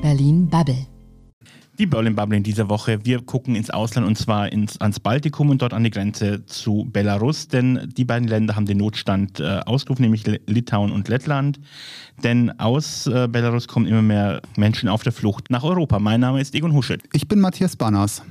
Berlin Bubble. Die Berlin Bubble in dieser Woche. Wir gucken ins Ausland und zwar ins, ans Baltikum und dort an die Grenze zu Belarus, denn die beiden Länder haben den Notstand äh, ausgerufen, nämlich Litauen und Lettland. Denn aus äh, Belarus kommen immer mehr Menschen auf der Flucht nach Europa. Mein Name ist Egon Huschel. Ich bin Matthias Banners.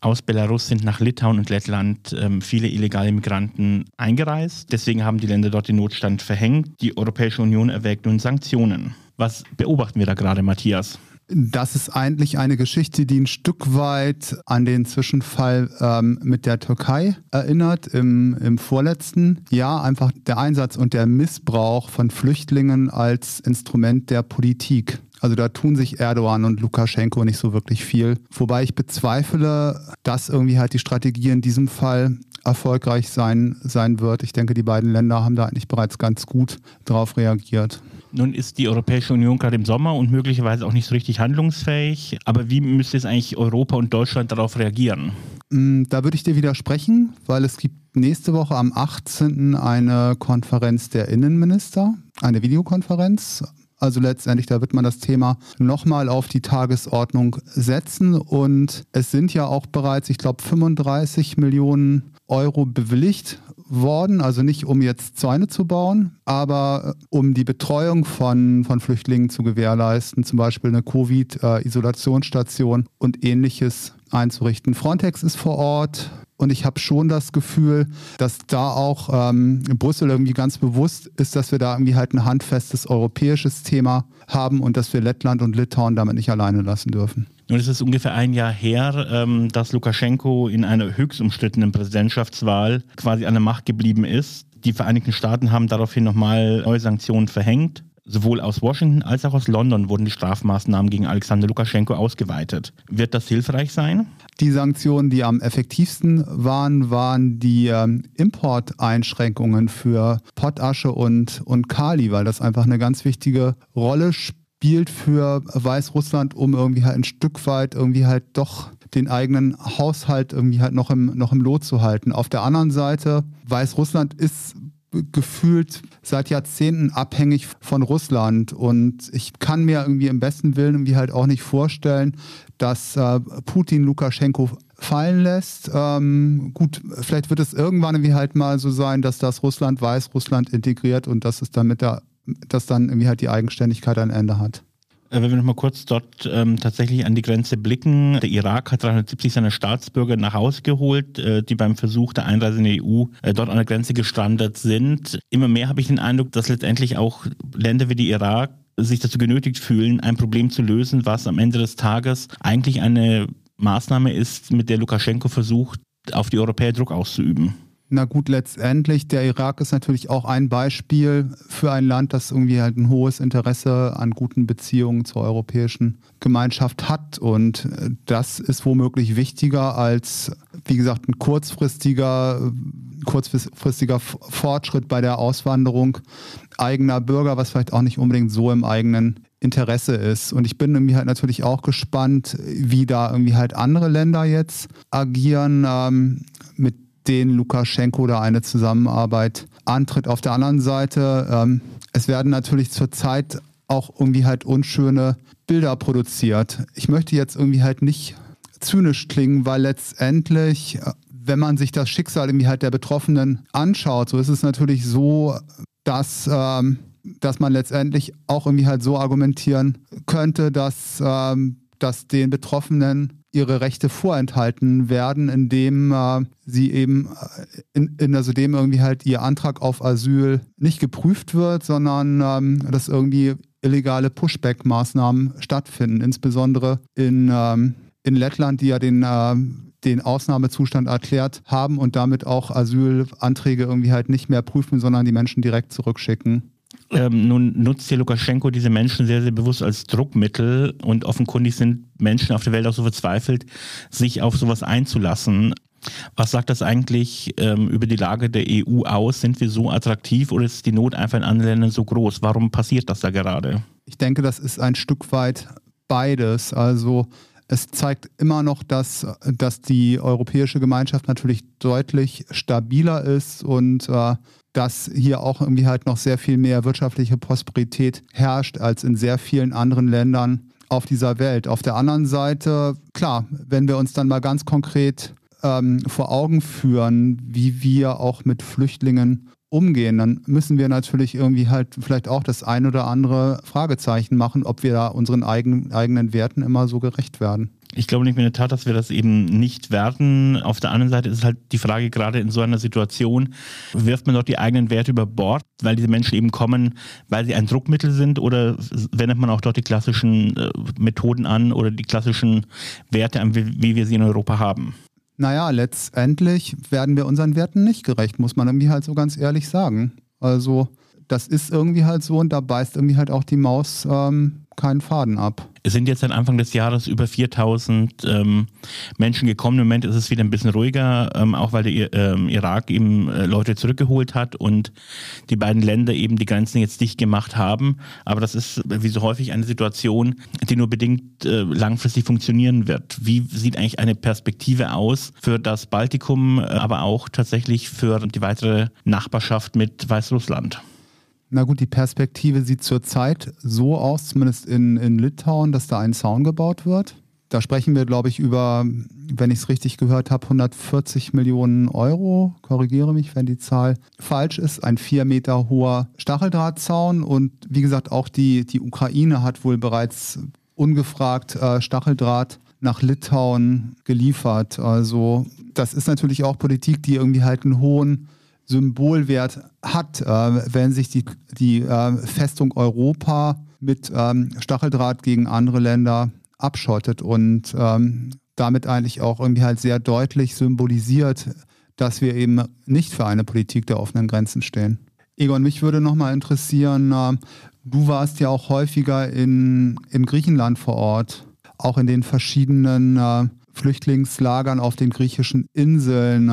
Aus Belarus sind nach Litauen und Lettland ähm, viele illegale Migranten eingereist. Deswegen haben die Länder dort den Notstand verhängt. Die Europäische Union erwägt nun Sanktionen. Was beobachten wir da gerade, Matthias? Das ist eigentlich eine Geschichte, die ein Stück weit an den Zwischenfall ähm, mit der Türkei erinnert im, im vorletzten Jahr. Einfach der Einsatz und der Missbrauch von Flüchtlingen als Instrument der Politik. Also da tun sich Erdogan und Lukaschenko nicht so wirklich viel. Wobei ich bezweifle, dass irgendwie halt die Strategie in diesem Fall erfolgreich sein, sein wird. Ich denke, die beiden Länder haben da eigentlich bereits ganz gut darauf reagiert. Nun ist die Europäische Union gerade im Sommer und möglicherweise auch nicht so richtig handlungsfähig. Aber wie müsste jetzt eigentlich Europa und Deutschland darauf reagieren? Mm, da würde ich dir widersprechen, weil es gibt nächste Woche am 18. eine Konferenz der Innenminister, eine Videokonferenz. Also letztendlich, da wird man das Thema nochmal auf die Tagesordnung setzen. Und es sind ja auch bereits, ich glaube, 35 Millionen Euro bewilligt worden, also nicht um jetzt Zäune zu bauen, aber äh, um die Betreuung von, von Flüchtlingen zu gewährleisten, zum Beispiel eine Covid-Isolationsstation und ähnliches einzurichten. Frontex ist vor Ort, und ich habe schon das Gefühl, dass da auch ähm, in Brüssel irgendwie ganz bewusst ist, dass wir da irgendwie halt ein handfestes europäisches Thema haben und dass wir Lettland und Litauen damit nicht alleine lassen dürfen. Nun ist es ungefähr ein Jahr her, ähm, dass Lukaschenko in einer höchst umstrittenen Präsidentschaftswahl quasi an der Macht geblieben ist. Die Vereinigten Staaten haben daraufhin nochmal neue Sanktionen verhängt. Sowohl aus Washington als auch aus London wurden die Strafmaßnahmen gegen Alexander Lukaschenko ausgeweitet. Wird das hilfreich sein? Die Sanktionen, die am effektivsten waren, waren die ähm, Importeinschränkungen für Pottasche und, und Kali, weil das einfach eine ganz wichtige Rolle spielt für Weißrussland, um irgendwie halt ein Stück weit irgendwie halt doch den eigenen Haushalt irgendwie halt noch im, noch im Lot zu halten. Auf der anderen Seite, Weißrussland ist gefühlt seit Jahrzehnten abhängig von Russland. Und ich kann mir irgendwie im besten Willen irgendwie halt auch nicht vorstellen, dass äh, Putin Lukaschenko fallen lässt. Ähm, gut, vielleicht wird es irgendwann irgendwie halt mal so sein, dass das Russland weiß, Russland integriert und dass es dann mit dass dann irgendwie halt die Eigenständigkeit ein Ende hat. Äh, wenn wir noch mal kurz dort ähm, tatsächlich an die Grenze blicken, der Irak hat 370 seiner Staatsbürger nach Hause geholt, äh, die beim Versuch der Einreise in die EU äh, dort an der Grenze gestrandet sind. Immer mehr habe ich den Eindruck, dass letztendlich auch Länder wie die Irak sich dazu genötigt fühlen, ein Problem zu lösen, was am Ende des Tages eigentlich eine Maßnahme ist, mit der Lukaschenko versucht, auf die Europäer Druck auszuüben. Na gut, letztendlich, der Irak ist natürlich auch ein Beispiel für ein Land, das irgendwie halt ein hohes Interesse an guten Beziehungen zur europäischen Gemeinschaft hat. Und äh, das ist womöglich wichtiger als, wie gesagt, ein kurzfristiger, kurzfristiger Fortschritt bei der Auswanderung eigener Bürger, was vielleicht auch nicht unbedingt so im eigenen Interesse ist. Und ich bin irgendwie halt natürlich auch gespannt, wie da irgendwie halt andere Länder jetzt agieren. Ähm, mit denen Lukaschenko da eine Zusammenarbeit antritt. Auf der anderen Seite, ähm, es werden natürlich zurzeit auch irgendwie halt unschöne Bilder produziert. Ich möchte jetzt irgendwie halt nicht zynisch klingen, weil letztendlich, äh, wenn man sich das Schicksal irgendwie halt der Betroffenen anschaut, so ist es natürlich so, dass, ähm, dass man letztendlich auch irgendwie halt so argumentieren könnte, dass, ähm, dass den Betroffenen ihre Rechte vorenthalten werden, indem äh, sie eben äh, in, in, also dem irgendwie halt ihr Antrag auf Asyl nicht geprüft wird, sondern ähm, dass irgendwie illegale Pushback-Maßnahmen stattfinden, insbesondere in, ähm, in Lettland, die ja den äh, den Ausnahmezustand erklärt haben und damit auch Asylanträge irgendwie halt nicht mehr prüfen, sondern die Menschen direkt zurückschicken. Ähm, nun nutzt hier Lukaschenko diese Menschen sehr, sehr bewusst als Druckmittel und offenkundig sind Menschen auf der Welt auch so verzweifelt, sich auf sowas einzulassen. Was sagt das eigentlich ähm, über die Lage der EU aus? Sind wir so attraktiv oder ist die Not einfach in anderen Ländern so groß? Warum passiert das da gerade? Ich denke, das ist ein Stück weit beides. Also es zeigt immer noch, dass, dass die europäische Gemeinschaft natürlich deutlich stabiler ist und äh, dass hier auch irgendwie halt noch sehr viel mehr wirtschaftliche Prosperität herrscht als in sehr vielen anderen Ländern auf dieser Welt. Auf der anderen Seite, klar, wenn wir uns dann mal ganz konkret ähm, vor Augen führen, wie wir auch mit Flüchtlingen umgehen, dann müssen wir natürlich irgendwie halt vielleicht auch das ein oder andere Fragezeichen machen, ob wir da unseren eigenen, eigenen Werten immer so gerecht werden. Ich glaube nicht in der Tat, dass wir das eben nicht werden. Auf der anderen Seite ist halt die Frage, gerade in so einer Situation, wirft man dort die eigenen Werte über Bord, weil diese Menschen eben kommen, weil sie ein Druckmittel sind oder wendet man auch dort die klassischen äh, Methoden an oder die klassischen Werte an, wie wir sie in Europa haben? Naja, letztendlich werden wir unseren Werten nicht gerecht, muss man irgendwie halt so ganz ehrlich sagen. Also das ist irgendwie halt so und da beißt irgendwie halt auch die Maus ähm, keinen Faden ab. Es sind jetzt seit Anfang des Jahres über 4000 ähm, Menschen gekommen. Im Moment ist es wieder ein bisschen ruhiger, ähm, auch weil der ähm, Irak eben äh, Leute zurückgeholt hat und die beiden Länder eben die Grenzen jetzt dicht gemacht haben. Aber das ist wie so häufig eine Situation, die nur bedingt äh, langfristig funktionieren wird. Wie sieht eigentlich eine Perspektive aus für das Baltikum, äh, aber auch tatsächlich für die weitere Nachbarschaft mit Weißrussland? Na gut, die Perspektive sieht zurzeit so aus, zumindest in, in Litauen, dass da ein Zaun gebaut wird. Da sprechen wir, glaube ich, über, wenn ich es richtig gehört habe, 140 Millionen Euro. Korrigiere mich, wenn die Zahl falsch ist. Ein vier Meter hoher Stacheldrahtzaun. Und wie gesagt, auch die, die Ukraine hat wohl bereits ungefragt äh, Stacheldraht nach Litauen geliefert. Also das ist natürlich auch Politik, die irgendwie halt einen hohen Symbolwert hat, äh, wenn sich die, die äh, Festung Europa mit ähm, Stacheldraht gegen andere Länder abschottet und ähm, damit eigentlich auch irgendwie halt sehr deutlich symbolisiert, dass wir eben nicht für eine Politik der offenen Grenzen stehen. Egon, mich würde nochmal interessieren, äh, du warst ja auch häufiger in, in Griechenland vor Ort, auch in den verschiedenen äh, Flüchtlingslagern auf den griechischen Inseln.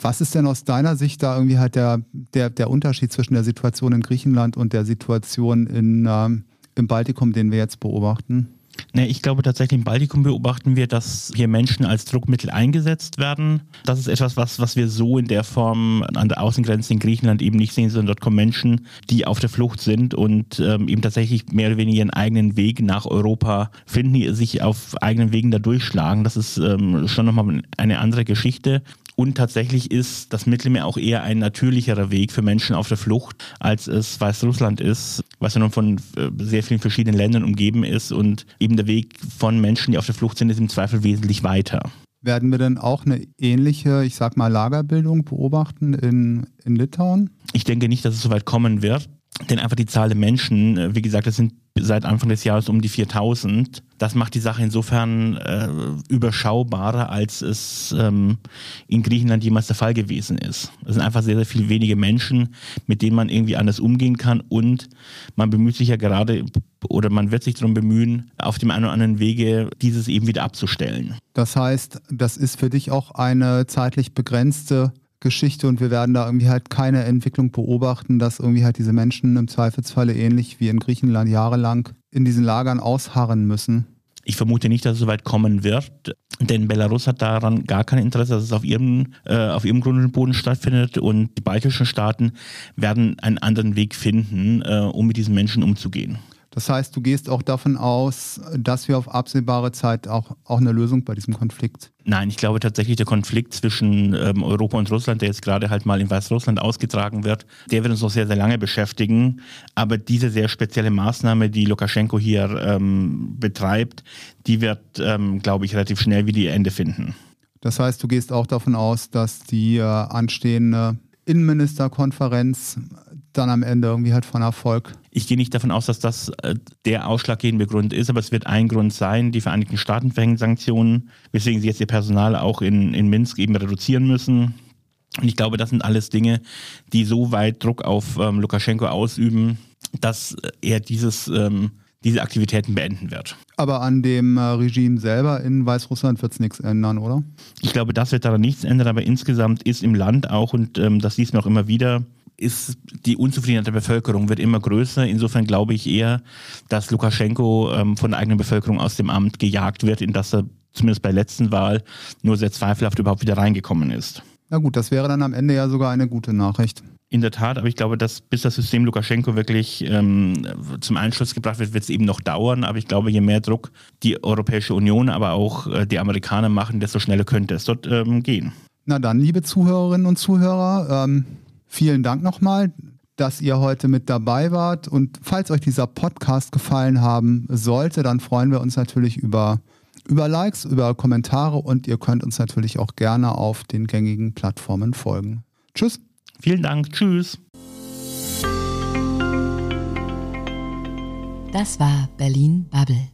Was ist denn aus deiner Sicht da irgendwie halt der, der, der Unterschied zwischen der Situation in Griechenland und der Situation in, ähm, im Baltikum, den wir jetzt beobachten? Nee, ich glaube tatsächlich im Baltikum beobachten wir, dass hier Menschen als Druckmittel eingesetzt werden. Das ist etwas, was, was wir so in der Form an der Außengrenze in Griechenland eben nicht sehen, sondern dort kommen Menschen, die auf der Flucht sind und ähm, eben tatsächlich mehr oder weniger ihren eigenen Weg nach Europa finden, sich auf eigenen Wegen da durchschlagen. Das ist ähm, schon nochmal eine andere Geschichte. Und tatsächlich ist das Mittelmeer auch eher ein natürlicherer Weg für Menschen auf der Flucht, als es Weißrussland ist, was ja nun von äh, sehr vielen verschiedenen Ländern umgeben ist. Und eben der Weg von Menschen, die auf der Flucht sind, ist im Zweifel wesentlich weiter. Werden wir denn auch eine ähnliche, ich sag mal, Lagerbildung beobachten in, in Litauen? Ich denke nicht, dass es so weit kommen wird. Denn einfach die Zahl der Menschen, äh, wie gesagt, das sind seit Anfang des Jahres um die 4000. Das macht die Sache insofern äh, überschaubarer, als es ähm, in Griechenland jemals der Fall gewesen ist. Es sind einfach sehr, sehr viele wenige Menschen, mit denen man irgendwie anders umgehen kann und man bemüht sich ja gerade oder man wird sich darum bemühen, auf dem einen oder anderen Wege dieses eben wieder abzustellen. Das heißt, das ist für dich auch eine zeitlich begrenzte Geschichte und wir werden da irgendwie halt keine Entwicklung beobachten, dass irgendwie halt diese Menschen im Zweifelsfalle ähnlich wie in Griechenland jahrelang in diesen Lagern ausharren müssen. Ich vermute nicht, dass es so weit kommen wird, denn Belarus hat daran gar kein Interesse, dass es auf ihrem, äh, auf ihrem Grund und Boden stattfindet und die baltischen Staaten werden einen anderen Weg finden, äh, um mit diesen Menschen umzugehen. Das heißt, du gehst auch davon aus, dass wir auf absehbare Zeit auch, auch eine Lösung bei diesem Konflikt. Nein, ich glaube tatsächlich, der Konflikt zwischen ähm, Europa und Russland, der jetzt gerade halt mal in Weißrussland ausgetragen wird, der wird uns noch sehr, sehr lange beschäftigen. Aber diese sehr spezielle Maßnahme, die Lukaschenko hier ähm, betreibt, die wird, ähm, glaube ich, relativ schnell wieder ihr Ende finden. Das heißt, du gehst auch davon aus, dass die äh, anstehende Innenministerkonferenz dann am Ende irgendwie halt von Erfolg. Ich gehe nicht davon aus, dass das äh, der ausschlaggebende Grund ist, aber es wird ein Grund sein. Die Vereinigten Staaten verhängen Sanktionen, weswegen sie jetzt ihr Personal auch in, in Minsk eben reduzieren müssen. Und ich glaube, das sind alles Dinge, die so weit Druck auf ähm, Lukaschenko ausüben, dass er dieses, ähm, diese Aktivitäten beenden wird. Aber an dem äh, Regime selber in Weißrussland wird es nichts ändern, oder? Ich glaube, das wird daran nichts ändern, aber insgesamt ist im Land auch, und ähm, das liest man auch immer wieder, ist die Unzufriedenheit der Bevölkerung wird immer größer. Insofern glaube ich eher, dass Lukaschenko ähm, von der eigenen Bevölkerung aus dem Amt gejagt wird, in das er zumindest bei der letzten Wahl nur sehr zweifelhaft überhaupt wieder reingekommen ist. Na gut, das wäre dann am Ende ja sogar eine gute Nachricht. In der Tat, aber ich glaube, dass bis das System Lukaschenko wirklich ähm, zum Einschluss gebracht wird, wird es eben noch dauern. Aber ich glaube, je mehr Druck die Europäische Union, aber auch äh, die Amerikaner machen, desto schneller könnte es dort ähm, gehen. Na dann, liebe Zuhörerinnen und Zuhörer, ähm, vielen Dank nochmal, dass ihr heute mit dabei wart. Und falls euch dieser Podcast gefallen haben sollte, dann freuen wir uns natürlich über, über Likes, über Kommentare und ihr könnt uns natürlich auch gerne auf den gängigen Plattformen folgen. Tschüss. Vielen Dank. Tschüss. Das war Berlin Bubble.